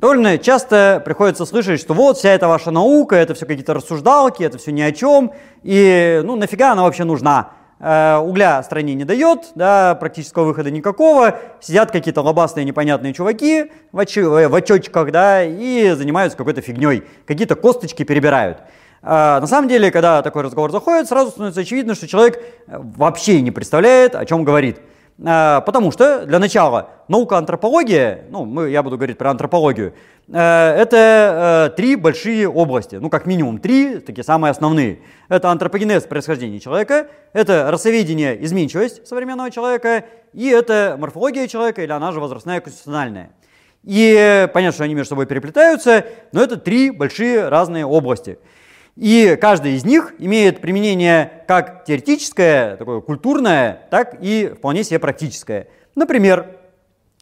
Довольно часто приходится слышать, что вот вся эта ваша наука, это все какие-то рассуждалки, это все ни о чем, и ну нафига она вообще нужна? Э, угля стране не дает, да, практического выхода никакого, сидят какие-то лобастые непонятные чуваки в, очи, э, в очочках, да, и занимаются какой-то фигней, какие-то косточки перебирают. Э, на самом деле, когда такой разговор заходит, сразу становится очевидно, что человек вообще не представляет, о чем говорит. Э, потому что, для начала, наука антропология, ну, мы, я буду говорить про антропологию, э, это э, три большие области, ну, как минимум три, такие самые основные. Это антропогенез происхождения человека, это расоведение, изменчивость современного человека, и это морфология человека, или она же возрастная конституциональная. И понятно, что они между собой переплетаются, но это три большие разные области – и каждый из них имеет применение как теоретическое, такое культурное, так и вполне себе практическое. Например,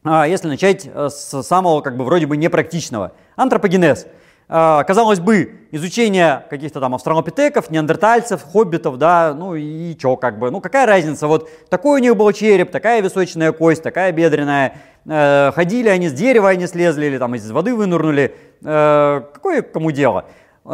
а, если начать э, с самого как бы вроде бы непрактичного. Антропогенез. А, казалось бы, изучение каких-то там австралопитеков, неандертальцев, хоббитов, да, ну и чё, как бы, ну какая разница, вот такой у них был череп, такая височная кость, такая бедренная, э, ходили они с дерева, они слезли или там из воды вынырнули, э, какое кому дело?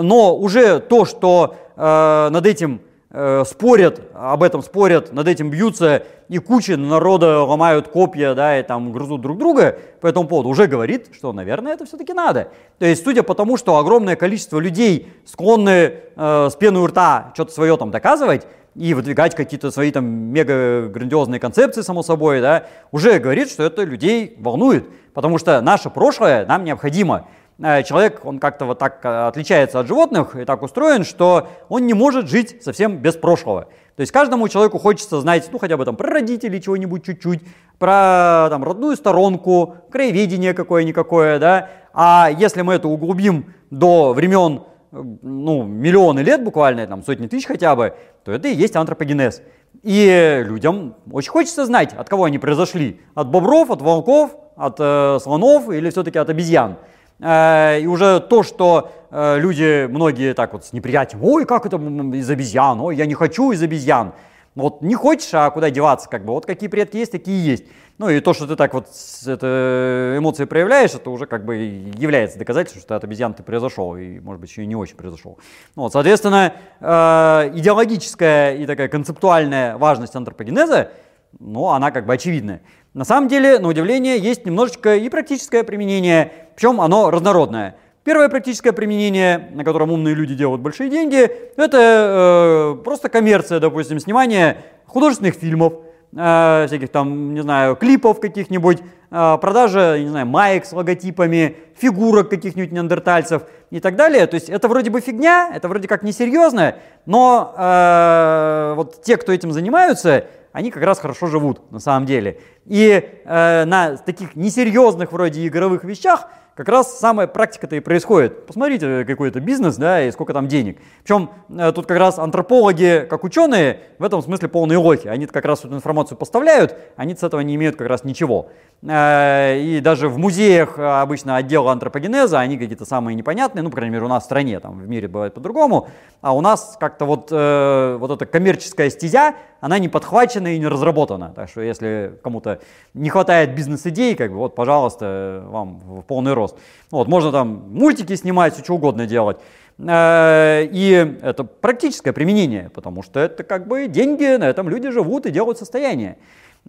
Но уже то, что э, над этим э, спорят, об этом спорят, над этим бьются, и куча народа ломают копья, да, и там грызут друг друга по этому поводу, уже говорит, что, наверное, это все-таки надо. То есть, судя по тому, что огромное количество людей склонны э, с пеной у рта что-то свое там доказывать, и выдвигать какие-то свои там мега грандиозные концепции, само собой, да, уже говорит, что это людей волнует, потому что наше прошлое нам необходимо. Э, человек, он как-то вот так э, отличается от животных и так устроен, что он не может жить совсем без прошлого. То есть каждому человеку хочется знать, ну хотя бы там про родителей чего-нибудь чуть-чуть, про там родную сторонку, краеведение какое-никакое, да. А если мы это углубим до времен, ну, миллионы лет буквально, там сотни тысяч хотя бы, то это и есть антропогенез. И людям очень хочется знать, от кого они произошли. От бобров, от волков, от э, слонов или все-таки от обезьян. Э, и уже то, что э, люди, многие так вот с неприятием, ой, как это из обезьян, ой, я не хочу из обезьян. Вот не хочешь, а куда деваться, как бы, вот какие предки есть, такие есть. Ну и то, что ты так вот это, эмоции проявляешь, это уже как бы является доказательством, что от обезьян ты произошел, и может быть еще и не очень произошел. Ну, вот, соответственно, э, идеологическая и такая концептуальная важность антропогенеза, ну, она как бы очевидная. На самом деле, на удивление, есть немножечко и практическое применение, причем оно разнородное. Первое практическое применение, на котором умные люди делают большие деньги, это э, просто коммерция, допустим, снимание художественных фильмов, э, всяких там, не знаю, клипов каких-нибудь, э, продажа, не знаю, маек с логотипами, фигурок каких-нибудь неандертальцев и так далее. То есть это вроде бы фигня, это вроде как несерьезно, но э, вот те, кто этим занимаются, они как раз хорошо живут на самом деле. И э, на таких несерьезных вроде игровых вещах как раз самая практика-то и происходит. Посмотрите какой-то бизнес, да, и сколько там денег. Причем э, тут как раз антропологи, как ученые, в этом смысле полные лохи. Они как раз эту информацию поставляют, они с этого не имеют как раз ничего. Э, и даже в музеях обычно отдел антропогенеза, они какие-то самые непонятные, ну, по крайней мере, у нас в стране, там в мире бывает по-другому, а у нас как-то вот, э, вот эта коммерческая стезя, она не подхвачена и не разработана. Так что если кому-то не хватает бизнес-идей, как бы вот, пожалуйста, вам в полный рост. Вот, можно там мультики снимать, все что угодно делать. Э, и это практическое применение, потому что это как бы деньги, на этом люди живут и делают состояние.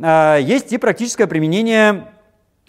Э, есть и практическое применение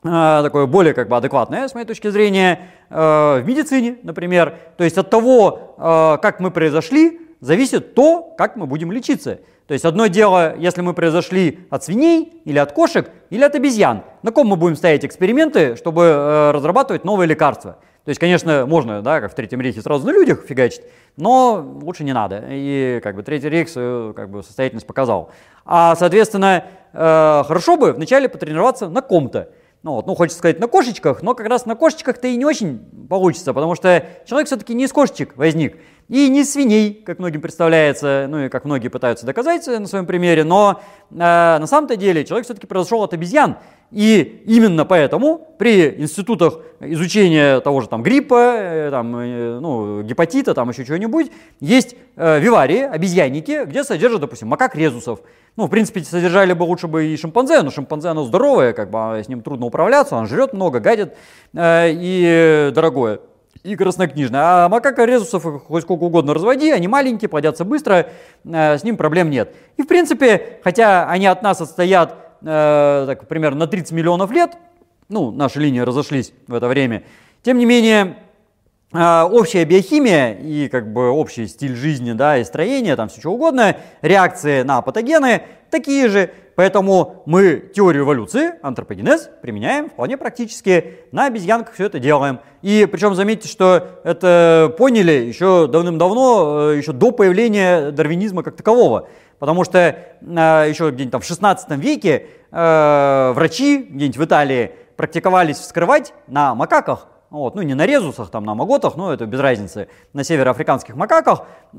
э, такое более как бы адекватное, с моей точки зрения, в медицине, например. То есть от того, как мы произошли, зависит то, как мы будем лечиться. То есть одно дело, если мы произошли от свиней или от кошек или от обезьян. На ком мы будем ставить эксперименты, чтобы разрабатывать новые лекарства? То есть, конечно, можно, да, как в Третьем рейхе, сразу на людях фигачить, но лучше не надо. И как бы Третий рейх свою как бы, состоятельность показал. А, соответственно, э, хорошо бы вначале потренироваться на ком-то. Ну, вот, ну, хочется сказать на кошечках, но как раз на кошечках-то и не очень получится, потому что человек все-таки не из кошечек возник. И не свиней, как многим представляется, ну и как многие пытаются доказать на своем примере, но э, на самом-то деле человек все-таки произошел от обезьян. И именно поэтому при институтах изучения того же там гриппа, э, там, э, ну, гепатита, там еще чего-нибудь, есть э, виварии, обезьянники, где содержат, допустим, макак резусов. Ну, в принципе, содержали бы лучше бы и шимпанзе, но шимпанзе, оно здоровое, как бы а с ним трудно управляться, он жрет много, гадит э, и дорогое и краснокнижная. А макака резусов хоть сколько угодно разводи, они маленькие, плодятся быстро, э, с ним проблем нет. И в принципе, хотя они от нас отстоят э, так, примерно на 30 миллионов лет, ну, наши линии разошлись в это время, тем не менее, общая биохимия и как бы общий стиль жизни, да, и строение, там все что угодно, реакции на патогены такие же, Поэтому мы теорию эволюции, антропогенез, применяем вполне практически. На обезьянках все это делаем. И причем заметьте, что это поняли еще давным-давно, э, еще до появления дарвинизма как такового. Потому что э, еще где-нибудь там в 16 веке э, врачи где-нибудь в Италии практиковались вскрывать на макаках вот, ну не на резусах, там на маготах, но это без разницы, на североафриканских макаках, э,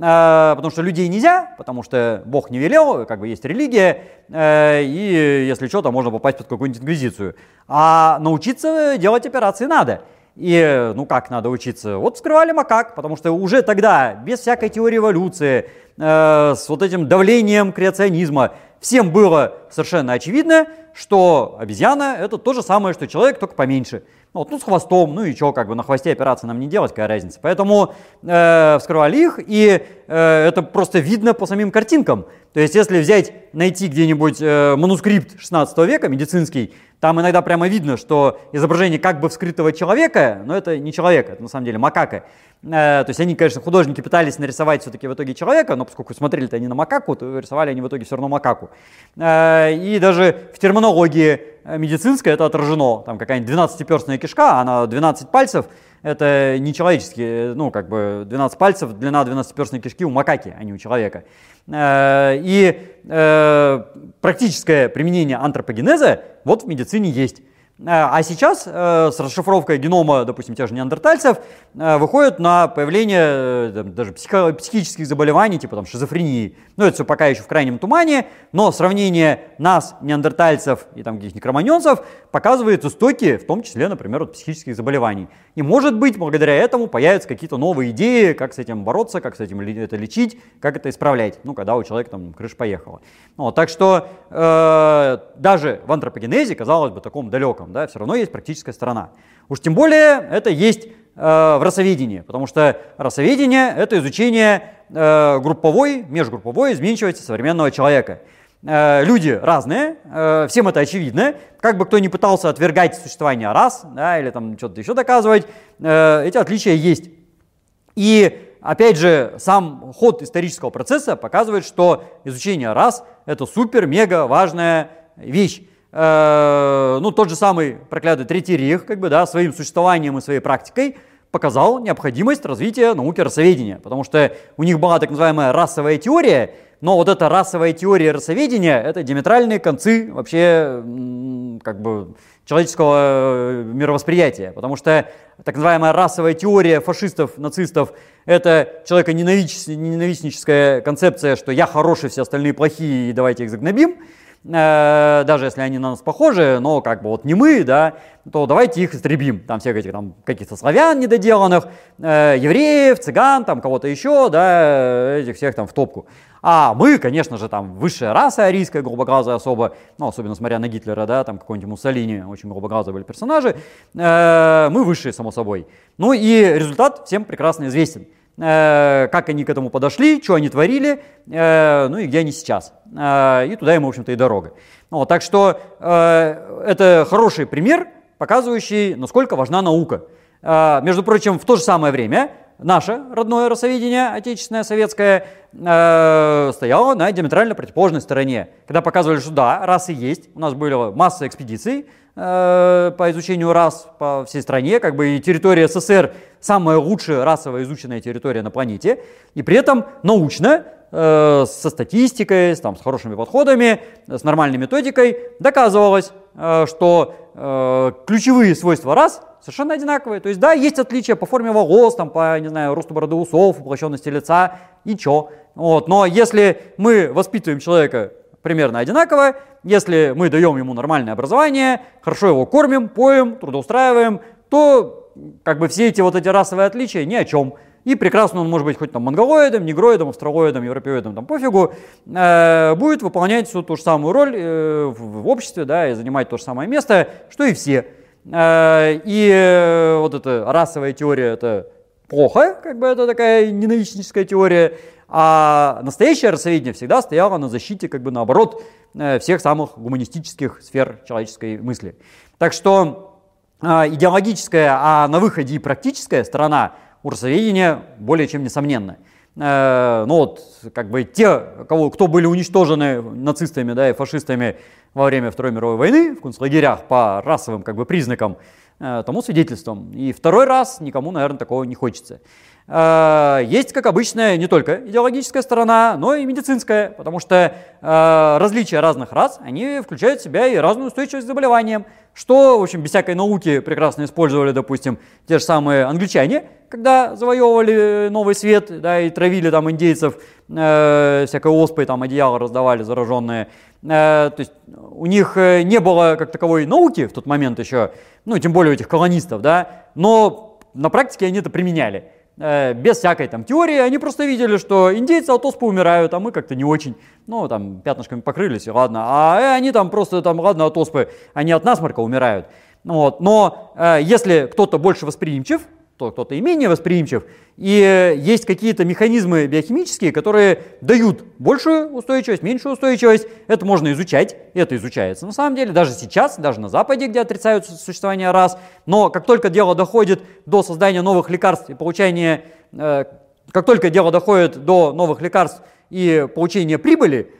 потому что людей нельзя, потому что Бог не велел, как бы есть религия, э, и если что, то можно попасть под какую-нибудь инквизицию. А научиться делать операции надо. И ну как надо учиться? Вот вскрывали макак, потому что уже тогда, без всякой теории эволюции, э, с вот этим давлением креационизма, всем было совершенно очевидно, что обезьяна это то же самое, что человек, только поменьше. Ну, вот, ну, с хвостом, ну и что, как бы на хвосте операции нам не делать, какая разница. Поэтому э, вскрывали их, и это просто видно по самим картинкам. То есть, если взять, найти где-нибудь э, манускрипт 16 века, медицинский, там иногда прямо видно, что изображение как бы вскрытого человека, но это не человек, это на самом деле макака. Э, то есть они, конечно, художники пытались нарисовать все-таки в итоге человека, но поскольку смотрели-то они на макаку, то рисовали они в итоге все равно макаку. Э, и даже в терминологии медицинской это отражено. Там какая-нибудь 12-перстная кишка, она 12 пальцев, это не человеческие, ну, как бы 12 пальцев, длина 12-перстной кишки у макаки, а не у человека. Э, и практическое применение антропогенеза вот в медицине есть. Э, а сейчас э, с расшифровкой генома, допустим, тех же неандертальцев, э, выходит на появление даже психических заболеваний, типа там шизофрении. Ну, это все пока еще в крайнем тумане, но сравнение нас, неандертальцев и там каких-нибудь кроманьонцев показывает истоки, в том числе, например, от психических заболеваний. И может быть, благодаря этому появятся какие-то новые идеи, как с этим бороться, как с этим это лечить, как это исправлять, ну, когда у человека там крыша поехала. Ну, так что э, даже в антропогенезе, казалось бы, таком далеком, да, все равно есть практическая сторона. Уж тем более это есть э, в расоведении, потому что расоведение – это изучение э, групповой, межгрупповой изменчивости современного человека. Э, люди разные, всем это очевидно. Как бы кто ни пытался отвергать существование рас да, или там что-то еще доказывать, эти отличия есть. И опять же, сам ход исторического процесса показывает, что изучение рас – это супер-мега важная вещь. Э, ну, тот же самый проклятый Третий Рейх, как бы, да, своим существованием и своей практикой показал необходимость развития науки расоведения, потому что у них была так называемая расовая теория, но вот эта расовая теория расоведения – это диаметральные концы вообще как бы человеческого э, мировосприятия, потому что так называемая расовая теория фашистов, нацистов – это человеконенавистническая концепция, что я хороший, все остальные плохие, и давайте их загнобим – Э, даже если они на нас похожи, но как бы вот не мы, да, то давайте их истребим. Там всех этих там каких-то славян недоделанных, э, евреев, цыган, там кого-то еще, да, этих всех там в топку. А мы, конечно же, там высшая раса арийская, голубоглазая особо, ну, особенно смотря на Гитлера, да, там какой-нибудь Муссолини, очень голубоглазые были персонажи, э, мы высшие, само собой. Ну и результат всем прекрасно известен. Э, как они к этому подошли, что они творили, э, ну и где они сейчас. Э, и туда им, в общем-то, и дорога. Ну, так что это хороший пример, показывающий, насколько важна наука. Между прочим, в то же самое время наше родное расоведение, отечественное, советское, стояло на диаметрально противоположной стороне. Когда показывали, что да, расы есть, у нас были масса экспедиций, Э, по изучению рас по всей стране, как бы и территория СССР самая лучшая расово изученная территория на планете, и при этом научно, э, со статистикой, с, там, с хорошими подходами, с нормальной методикой доказывалось, э, что э, ключевые свойства рас совершенно одинаковые. То есть, да, есть отличия по форме волос, там, по, не знаю, росту бороды усов, уплощенности лица, и чё. Вот. Но если мы воспитываем человека примерно одинаково, если мы даем ему нормальное образование, хорошо его кормим, поем, трудоустраиваем, то как бы все эти вот эти расовые отличия ни о чем. И прекрасно он может быть хоть там монголоидом, негроидом, австралоидом, европеоидом, там пофигу, э, будет выполнять всю ту же самую роль э, в, в обществе, да, и занимать то же самое место, что и все. Э, и э, вот эта расовая теория это плохо, как бы это такая ненавистническая теория, а настоящее расоведение всегда стояло на защите, как бы наоборот, э, всех самых гуманистических сфер человеческой мысли. Так что идеологическая, а на выходе и практическая сторона урсоведения более чем несомненно. Э, ну вот, как бы те, кого, кто были уничтожены нацистами да, и фашистами во время Второй мировой войны в концлагерях по расовым как бы, признакам, э, тому свидетельством. И второй раз никому, наверное, такого не хочется. Э, есть, как обычно, не только идеологическая сторона, но и медицинская, потому что различия разных рас, они включают в себя и разную устойчивость к заболеваниям, что, в общем, без всякой науки прекрасно использовали, допустим, те же самые англичане, когда завоевывали Новый Свет, да, и травили там индейцев э, всякой оспой, там одеяло раздавали зараженные. Э, то есть у них э, не было как таковой науки в тот момент еще, ну, тем более у этих колонистов, да, но на практике они это применяли. Э, без всякой там теории, они просто видели, что индейцы от оспы умирают, а мы как-то не очень, ну там пятнышками покрылись, ладно, а э, они там просто там, ладно, от оспы, они от насморка умирают. Вот. Но э, если кто-то больше восприимчив, кто-то и менее восприимчив. И есть какие-то механизмы биохимические, которые дают большую устойчивость, меньшую устойчивость. Это можно изучать, это изучается на самом деле, даже сейчас, даже на Западе, где отрицают существование раз. Но как только дело доходит до создания новых лекарств и получения, э, как только дело доходит до новых лекарств и получения прибыли,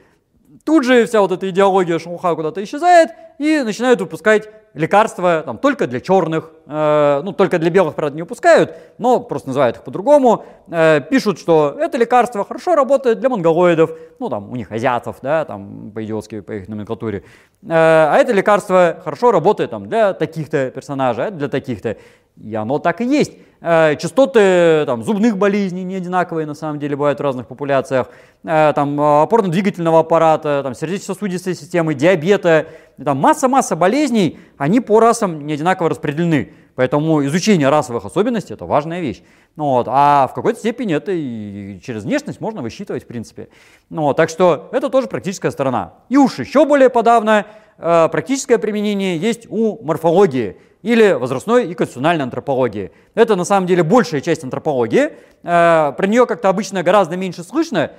Тут же вся вот эта идеология шелуха куда-то исчезает и начинают выпускать лекарства там, только для черных, э, ну только для белых, правда, не выпускают, но просто называют их по-другому. Э, пишут, что это лекарство хорошо работает для монголоидов, ну там у них азиатов, да, там по-идиотски по их номенклатуре. Э, а это лекарство хорошо работает там для таких-то персонажей, а для таких-то. И оно так и есть. Э, частоты там, зубных болезней не одинаковые на самом деле бывают в разных популяциях. Э, там, опорно-двигательного аппарата, там, сердечно-сосудистой системы, диабета. Там масса-масса болезней, они по расам не одинаково распределены. Поэтому изучение расовых особенностей – это важная вещь. Ну, вот, а в какой-то степени это и через внешность можно высчитывать, в принципе. Ну, вот, так что это тоже практическая сторона. И уж еще более подавно, э, практическое применение есть у морфологии или возрастной и конституциональной антропологии. Это на самом деле большая часть антропологии. Э, про нее как-то обычно гораздо меньше слышно, э,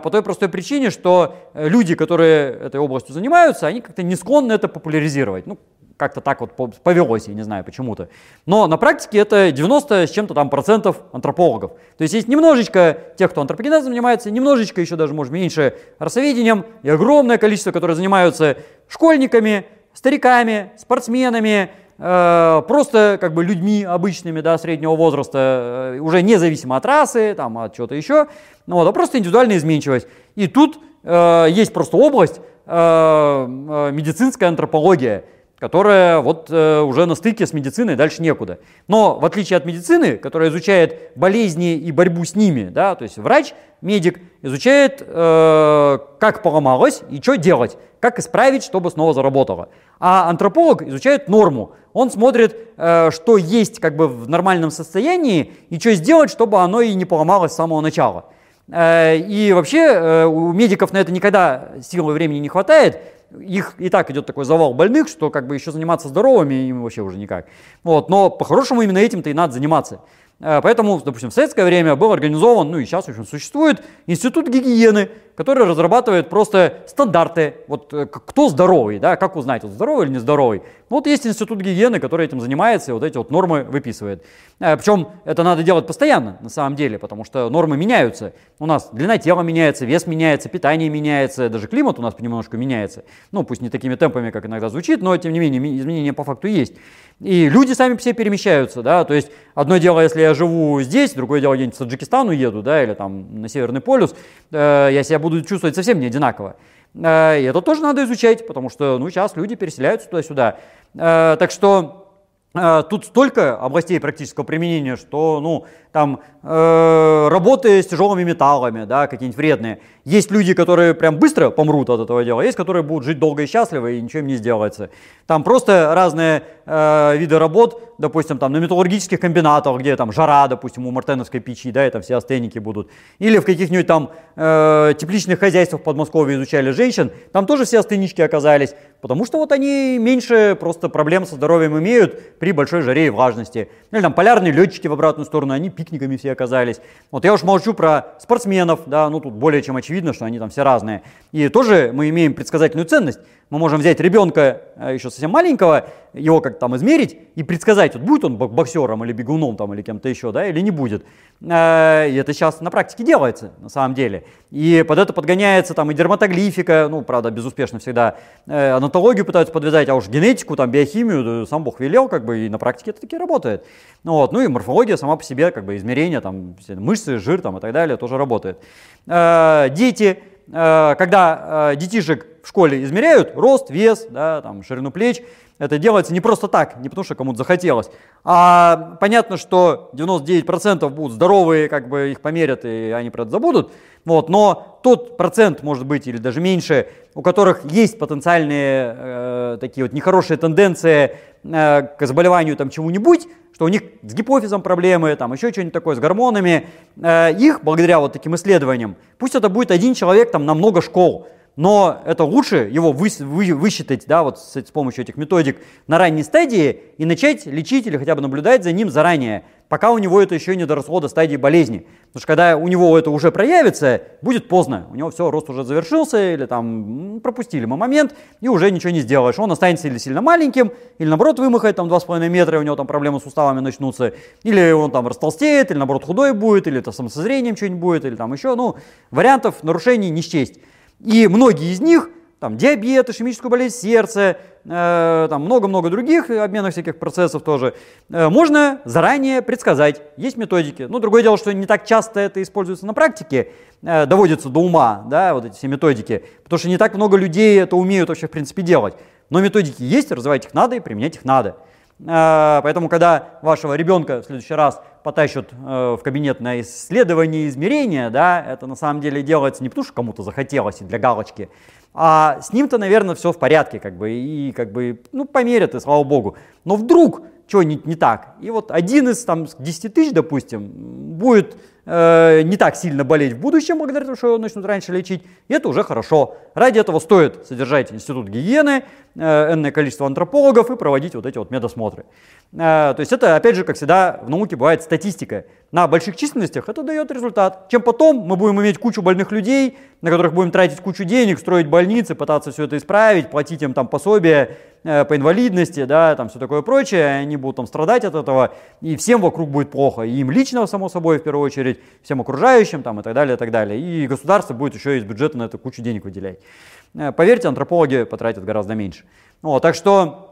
по той простой причине, что э, люди, которые этой областью занимаются, они как-то не склонны это популяризировать. Ну, как-то так вот повелось, я не знаю почему-то. Но на практике это 90 с чем-то там процентов антропологов. То есть есть немножечко тех, кто антропогенезом занимается, немножечко еще даже, может, меньше расоведением, и огромное количество, которые занимаются школьниками, стариками, спортсменами, Э, просто как бы людьми обычными, да, среднего возраста, э, уже независимо от расы, там, от чего-то еще, ну, вот, а просто индивидуальная изменчивость. И тут э, есть просто область э, медицинская антропология, которая вот э, уже на стыке с медициной, дальше некуда. Но в отличие от медицины, которая изучает болезни и борьбу с ними, да, то есть врач, медик изучает, э, как поломалось и что делать, как исправить, чтобы снова заработало. А антрополог изучает норму. Он смотрит, э, что есть как бы в нормальном состоянии и что сделать, чтобы оно и не поломалось с самого начала. Э, и вообще э, у медиков на это никогда силы времени не хватает, их и так идет такой завал больных, что как бы еще заниматься здоровыми им вообще уже никак. Вот, но по-хорошему именно этим-то и надо заниматься. Э, поэтому, допустим, в советское время был организован, ну и сейчас, в общем, существует институт гигиены, который разрабатывает просто стандарты, вот э, кто здоровый, да, как узнать, вот здоровый или нездоровый. Ну, вот есть институт гигиены, который этим занимается и вот эти вот нормы выписывает. Э, Причем это надо делать постоянно, на самом деле, потому что нормы меняются. У нас длина тела меняется, вес меняется, питание меняется, даже климат у нас понемножку меняется. Ну, пусть не такими темпами, как иногда звучит, но тем не менее изменения по факту есть. И люди сами все перемещаются, да, то есть одно дело, если я живу здесь, другое дело, где-нибудь в Таджикистан уеду, да, или там на Северный полюс, э, я себя буду чувствовать совсем не одинаково. Э, и это тоже надо изучать, потому что ну, сейчас люди переселяются туда-сюда. Э, так что э, Тут столько областей практического применения, что ну, там э, работы с тяжелыми металлами, да, какие-нибудь вредные. Есть люди, которые прям быстро помрут от этого дела, есть, которые будут жить долго и счастливо, и ничего им не сделается. Там просто разные э, виды работ, допустим, там на металлургических комбинатах, где там жара, допустим, у мартеновской печи, да, и там все астеники будут. Или в каких-нибудь там э, тепличных хозяйствах в Подмосковье изучали женщин, там тоже все астенички оказались, потому что вот они меньше просто проблем со здоровьем имеют при большой жаре и влажности. Или там полярные летчики в обратную сторону, они пикниками все оказались. Вот я уж молчу про спортсменов, да, ну тут более чем очевидно, что они там все разные. И тоже мы имеем предсказательную ценность. Мы можем взять ребенка э, еще совсем маленького, его как там измерить и предсказать, вот будет он боксером или бегуном там или кем-то еще, да, или не будет. Э, и это сейчас на практике делается, на самом деле. И под это подгоняется там и дерматоглифика, ну, правда, безуспешно всегда, э, анатологию пытаются подвязать, а уж генетику, там, биохимию, сам Бог велел, как бы, и на практике это таки работает. Вот, ну и морфология сама по себе, как бы, измерения, там, мышцы, жир, там, и так далее, тоже работает. Дети, когда детишек в школе измеряют рост, вес, да, там, ширину плеч. Это делается не просто так, не потому что кому-то захотелось. А понятно, что 99% будут здоровые, как бы их померят и они про это забудут. Вот, но тот процент, может быть, или даже меньше, у которых есть потенциальные э, такие вот нехорошие тенденции э, к заболеванию там чему-нибудь, что у них с гипофизом проблемы, там еще что-нибудь такое, с гормонами, э, их, благодаря вот таким исследованиям, пусть это будет один человек там на много школ, но это лучше его вы, вы, высчитать да, вот с, с помощью этих методик на ранней стадии и начать лечить или хотя бы наблюдать за ним заранее, пока у него это еще не доросло до стадии болезни. Потому что когда у него это уже проявится, будет поздно. У него все, рост уже завершился, или там пропустили мы момент, и уже ничего не сделаешь. Он останется или сильно маленьким, или наоборот вымахает там 2,5 метра, и у него там проблемы с суставами начнутся, или он там растолстеет, или наоборот худой будет, или это со зрением что-нибудь будет, или там еще. Ну, вариантов нарушений не счесть. И многие из них, там диабет, ишемическую болезнь сердца, э, там много-много других обменных всяких процессов тоже, э, можно заранее предсказать. Есть методики. Но другое дело, что не так часто это используется на практике, э, доводится до ума, да, вот эти все методики, потому что не так много людей это умеют вообще в принципе делать. Но методики есть, развивать их надо и применять их надо. Э, поэтому, когда вашего ребенка в следующий раз потащат э, в кабинет на исследование измерения, да, это на самом деле делается не потому, что кому-то захотелось и для галочки, а с ним-то, наверное, все в порядке, как бы, и как бы, ну, померят, и слава богу. Но вдруг что не, не так, и вот один из там 10 тысяч, допустим, будет э, не так сильно болеть в будущем, благодаря тому, что его начнут раньше лечить, и это уже хорошо. Ради этого стоит содержать институт гигиены, э, энное количество антропологов и проводить вот эти вот медосмотры. Э, то есть это, опять же, как всегда, в науке бывает статистика. На больших численностях это дает результат. Чем потом мы будем иметь кучу больных людей, на которых будем тратить кучу денег, строить больницы, пытаться все это исправить, платить им там пособия э, по инвалидности, да, там все такое прочее, они будут там страдать от этого, и всем вокруг будет плохо, и им лично, само собой, в первую очередь, всем окружающим там и так далее, и так далее. И государство будет еще из бюджета на это кучу денег выделять. Э, поверьте, антропологи потратят гораздо меньше. Вот, так что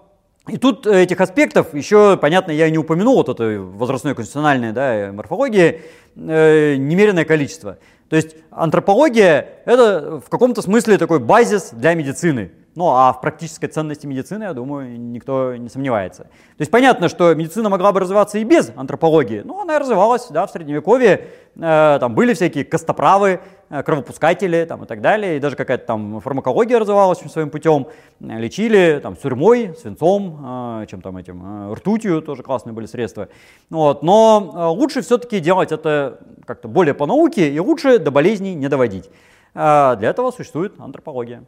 и тут этих аспектов еще, понятно, я не упомянул, вот этой возрастной конституциональной да, морфологии, э, немеренное количество. То есть антропология – это в каком-то смысле такой базис для медицины. Ну а в практической ценности медицины, я думаю, никто не сомневается. То есть понятно, что медицина могла бы развиваться и без антропологии, но она развивалась да, в Средневековье. Э, там были всякие костоправы, э, кровопускатели там, и так далее. И даже какая-то там фармакология развивалась своим путем. Лечили там сурьмой, свинцом, э, чем там этим, э, ртутью, тоже классные были средства. Вот. Но э, лучше все-таки делать это как-то более по науке и лучше до болезней не доводить. Э, для этого существует антропология.